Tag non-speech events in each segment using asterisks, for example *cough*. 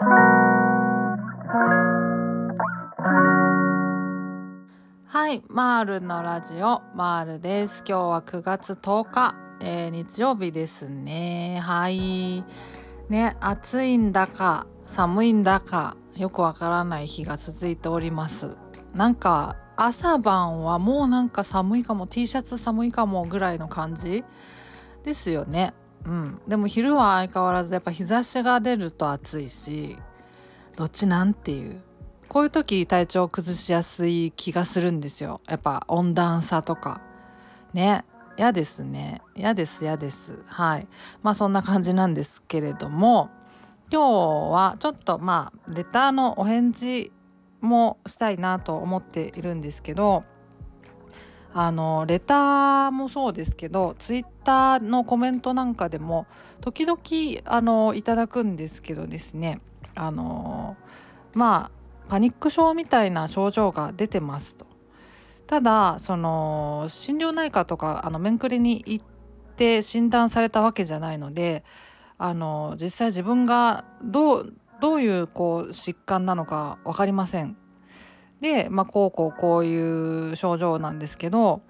はいマールのラジオマールです。今日は9月10日、えー、日曜日ですね。はい。ね暑いんだか寒いんだかよくわからない日が続いております。なんか朝晩はもうなんか寒いかも T シャツ寒いかもぐらいの感じですよね。うん。でも昼は相変わらずやっぱ日差しが出ると暑いしどっちなんっていう。こういう時体調を崩しやすい気がするんですよ。やっぱ温暖差とか。ね。嫌ですね。嫌です嫌です。はい。まあそんな感じなんですけれども今日はちょっとまあレターのお返事もしたいなと思っているんですけどあのレターもそうですけどツイッターのコメントなんかでも時々あのいただくんですけどですねあのまあパニック症みたいな症状が出てますと。ただその心療内科とかあの面くりに行って診断されたわけじゃないのであの実際自分がどうどういうこう疾患なのか分かりません。で、まあ、こうこうこういう症状なんですけど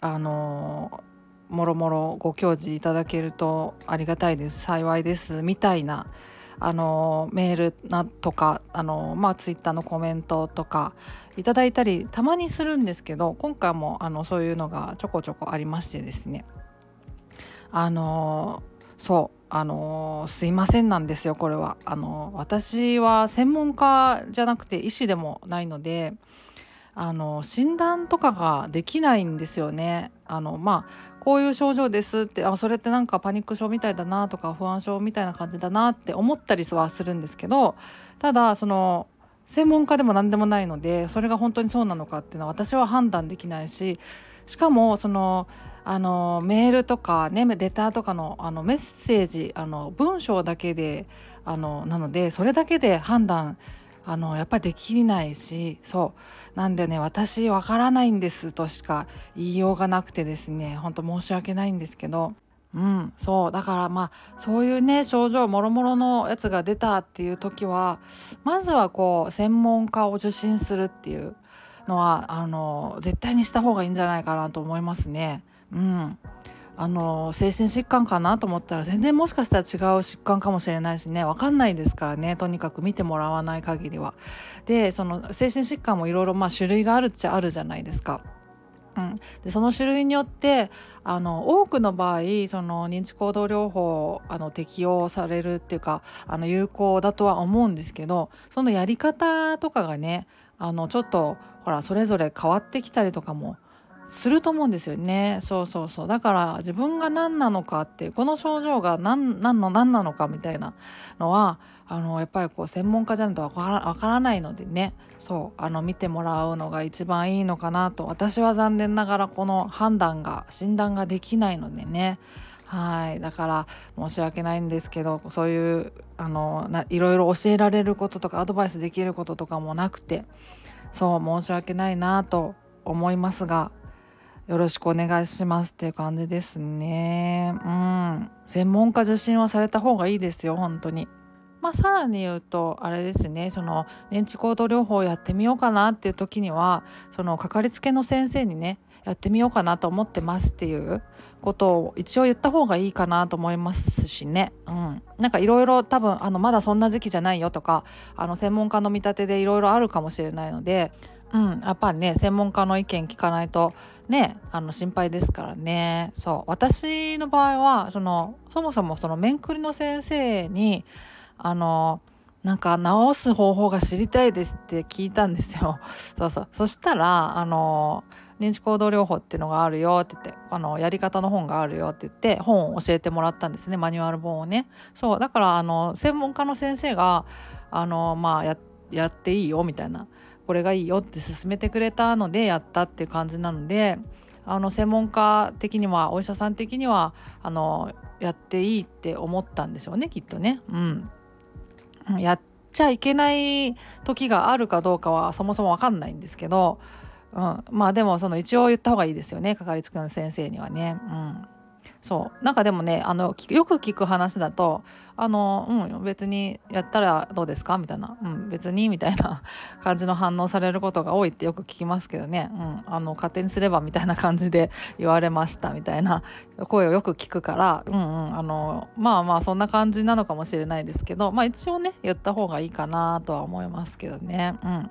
あのもろもろご教示いただけるとありがたいです幸いですみたいなあのメールなとかあの、まあ、ツイッターのコメントとかいただいたりたまにするんですけど今回もあのそういうのがちょこちょこありましてですね。あのそうあのすいませんなんですよこれは。あの私は専門家じゃなくて医師でもないのであの診断とかができないんですよね。あのまあこういう症状ですってあそれってなんかパニック症みたいだなとか不安症みたいな感じだなって思ったりはするんですけどただその専門家でも何でもないのでそれが本当にそうなのかっていうのは私は判断できないししかもそのあのメールとかねレターとかのあのメッセージあの文章だけであのなのでそれだけで判断あのやっぱりできないしそう。なんでね私わからないんですとしか言いようがなくてですねほんと申し訳ないんですけど。うんそう。だからまあそういうね症状もろもろのやつが出たっていう時はまずはこう専門家を受診するっていうのはあの絶対にした方がいいんじゃないかなと思いますね。うん、あの精神疾患かなと思ったら全然もしかしたら違う疾患かもしれないしね分かんないですからねとにかく見てもらわない限りは。でその精神疾患もいろいろ種類があるっちゃあるじゃないですか。うん、でその種類によってあの多くの場合その認知行動療法あの適用されるっていうかあの有効だとは思うんですけどそのやり方とかがねあのちょっとほらそれぞれ変わってきたりとかもすると思うんですよね。そうそうそう。だから自分が何なのかってこの症状が何何の何なのかみたいなのはあのやっぱりこう専門家じゃないとわからないのでね。そう。あの見てもらうのが一番いいのかなと。私は残念ながらこの判断が診断ができないのでね。はい。だから申し訳ないんですけどそういうあのないろいろ教えられることとかアドバイスできることとかもなくて。そう申し訳ないなと思いますがよろしくお願いしますっていう感じですね。うん。専門家受診はされた方がいいですよ、本当に。まあ、さらに言うとあれですねその認知行動療法をやってみようかなっていう時にはそのかかりつけの先生にねやってみようかなと思ってますっていうことを一応言った方がいいかなと思いますしね、うん、なんかいろいろ多分あのまだそんな時期じゃないよとかあの専門家の見立てでいろいろあるかもしれないので、うん、やっぱね専門家の意見聞かないとねあの心配ですからねそう私の場合はそのそもそもその面くりの先生にあのなんか治す方法が知りたいですって聞いたんですよ。*laughs* そうそうそしたらあの認知行動療法っていうのがあるよって言ってあのやり方の本があるよって言って本を教えてもらったんですねマニュアル本をね。そうだからあの専門家の先生があのまあややっていいよみたいなこれがいいよって勧めてくれたのでやったっていう感じなのであの専門家的にはお医者さん的にはあのやっていいって思ったんでしょうねきっとね。うん、やっちゃいけない時があるかどうかはそもそも分かんないんですけど、うん、まあでもその一応言った方がいいですよねかかりつけの先生にはね。うんそう。なんかでもねあのよく聞く話だとあのうん別にやったらどうですか？みたいな。うん別にみたいな *laughs* 感じの反応されることが多いってよく聞きますけどね。うんあの勝手にすればみたいな感じで *laughs* 言われましたみたいな声をよく聞くからうんうんあのまあまあそんな感じなのかもしれないですけどまあ一応ね言った方がいいかなとは思いますけどね。うん。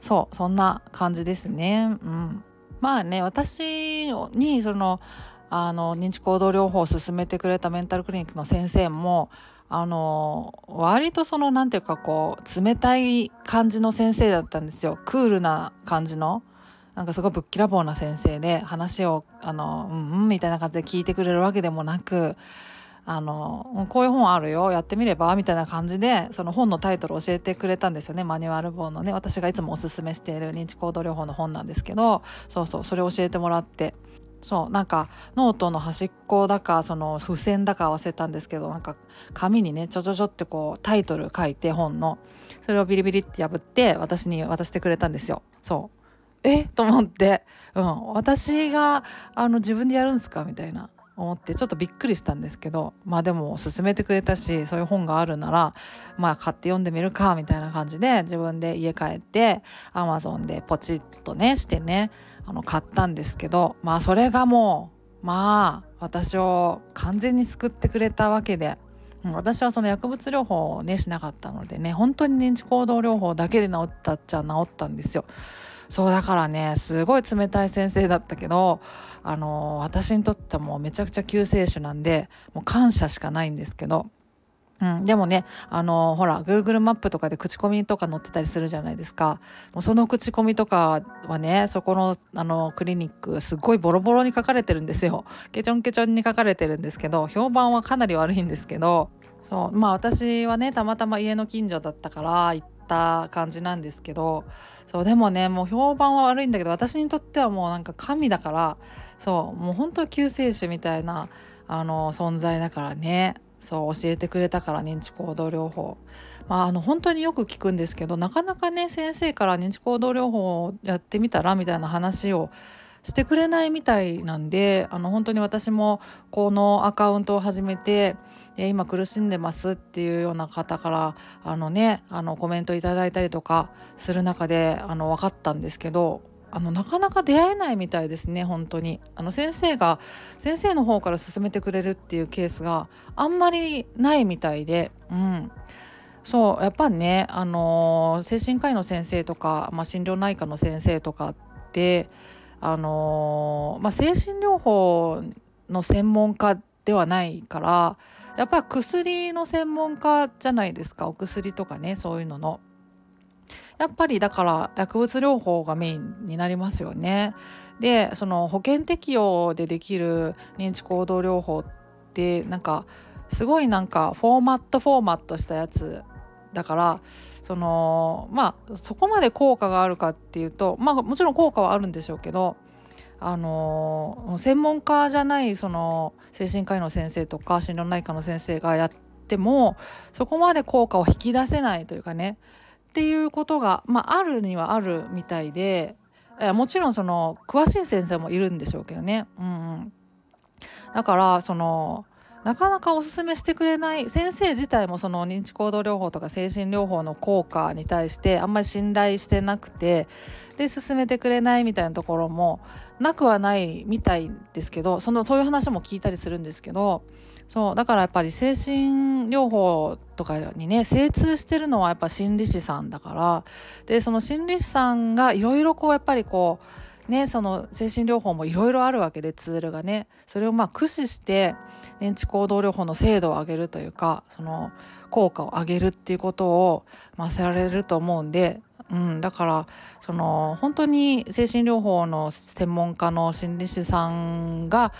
そうそんな感じですね。うん。まあね私にそのあの認知行動療法を進めてくれたメンタルクリニックの先生もあの割とその何て言うかこう冷たい感じの先生だったんですよ。クールな感じの。なんかすごいぶっきらぼうな先生で話をあのうんうんみたいな感じで聞いてくれるわけでもなくあのこういう本あるよやってみればみたいな感じでその本のタイトル教えてくれたんですよね。マニュアル本のね。私がいつもおすすめしている認知行動療法の本なんですけどそうそうそれ教えてもらって。そうなんかノートの端っこだかその付箋だか合わせたんですけどなんか紙にねちょちょちょってこうタイトル書いて本のそれをビリビリって破って私に渡してくれたんですよ。そう。え？と思って、うん、私があの自分でやるんですか？みたいな思ってちょっとびっくりしたんですけどまあでも勧めてくれたしそういう本があるならまあ買って読んでみるかみたいな感じで自分で家帰ってアマゾンでポチッとねしてねあの買ったんですけどまあそれがもうまあ私を完全に救ってくれたわけで。私はその薬物療法をねしなかったのでね本当に認知行動療法だけで治ったっちゃ治ったんですよそうだからねすごい冷たい先生だったけどあの私にとってはもうめちゃくちゃ救世主なんでもう感謝しかないんですけど。うん、でもねあのほら Google マップとかで口コミとか載ってたりするじゃないですか。もうその口コミとかはねそこのあのクリニックすっごいボロボロに書かれてるんですよ。ケチョンケチョンに書かれてるんですけど評判はかなり悪いんですけど。そう。まあ私はねたまたま家の近所だったから行った感じなんですけどそうでもねもう評判は悪いんだけど私にとってはもうなんか神だからそうもう本当救世主みたいなあの存在だからね。そう教えてくれたから認知行動療法。まああの本当によく聞くんですけどなかなかね先生から認知行動療法をやってみたらみたいな話をしてくれないみたいなんであの本当に私もこのアカウントを始めて今苦しんでますっていうような方からあのねあのコメントいただいたりとかする中であの分かったんですけどあのなかなか出会えないみたいですね本当に。あの先生が先生の方から勧めてくれるっていうケースがあんまりないみたいでうん。そうやっぱねあのー、精神科医の先生とか、まあ、心療内科の先生とかってあの、まあ、精神療法の専門家ではないからやっぱり薬の専門家じゃないですかお薬とかねそういうのの。やっぱりだから薬物療法がメインになりますよね。でその保険適用でできる認知行動療法ってなんかすごいなんかフォーマットフォーマットしたやつだからそのまあそこまで効果があるかっていうとまあもちろん効果はあるんでしょうけどあの専門家じゃないその精神科医の先生とか心療内科の先生がやってもそこまで効果を引き出せないというかねっていうことが、まあ、あるにはあるみたいでもちろんその詳しい先生もいるんでしょうけどね。うんうん、だからそのなかなかおすすめしてくれない先生自体もその認知行動療法とか精神療法の効果に対してあんまり信頼してなくてで進めてくれないみたいなところもなくはないみたいですけどそのそういう話も聞いたりするんですけどそうだからやっぱり精神療法とかにね精通してるのはやっぱ心理師さんだからでその心理師さんがいろいろこうやっぱりこうねその精神療法もいろいろあるわけでツールがねそれをまあ駆使して認知行動療法の精度を上げるというかその効果を上げるっていうことをまあせられると思うんでうん、だからその本当に精神療法の専門家の心理師さんが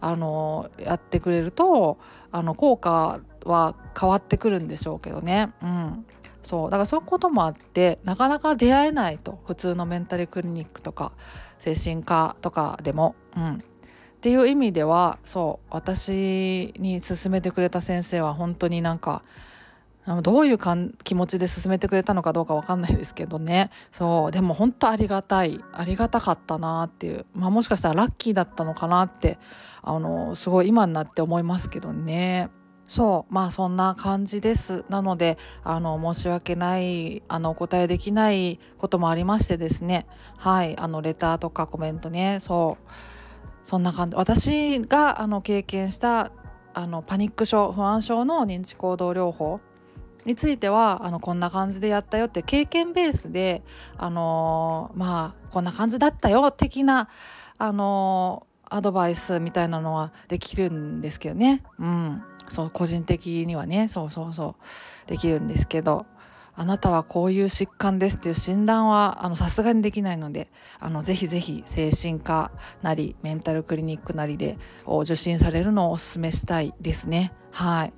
あのやってくれるとあの効果は変わってくるんでしょうけどね。うんそうだからそういうこともあってなかなか出会えないと。普通のメンタルクリニックとか精神科とかでも、うん、っていう意味ではそう私に勧めてくれた先生は本当になんかどういうかん気持ちで進めてくれたのかどうか分かんないですけどね。そうでも本当ありがたい。ありがたかったなっていう、まあ、もしかしたらラッキーだったのかなってあのすごい今になって思いますけどね。そうまあそんな感じです。なのであの申し訳ないあのお答えできないこともありましてですね。はいあのレターとかコメントね。そうそんな感じ。私があの経験したあのパニック症不安症の認知行動療法についてはあのこんな感じでやったよって経験ベースであのー、まあこんな感じだったよ的なあのー、アドバイスみたいなのはできるんですけどね。うん。そう個人的にはねそうそうそうできるんですけどあなたはこういう疾患ですっていう診断はさすがにできないのであのぜひぜひ精神科なりメンタルクリニックなりで受診されるのをお勧めしたいですね。はい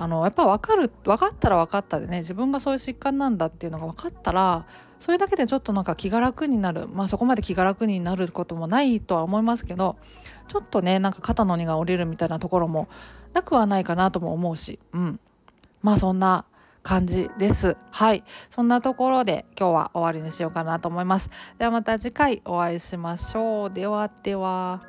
あのやっぱ分かる分かったら分かったでね自分がそういう疾患なんだっていうのが分かったらそれだけでちょっとなんか気が楽になる。まあそこまで気が楽になることもないとは思いますけどちょっとねなんか肩の荷が下りるみたいなところもなくはないかなとも思うし。うん。まあそんな感じです。はい。そんなところで今日は終わりにしようかなと思います。ではまた次回お会いしましょう。ではでは。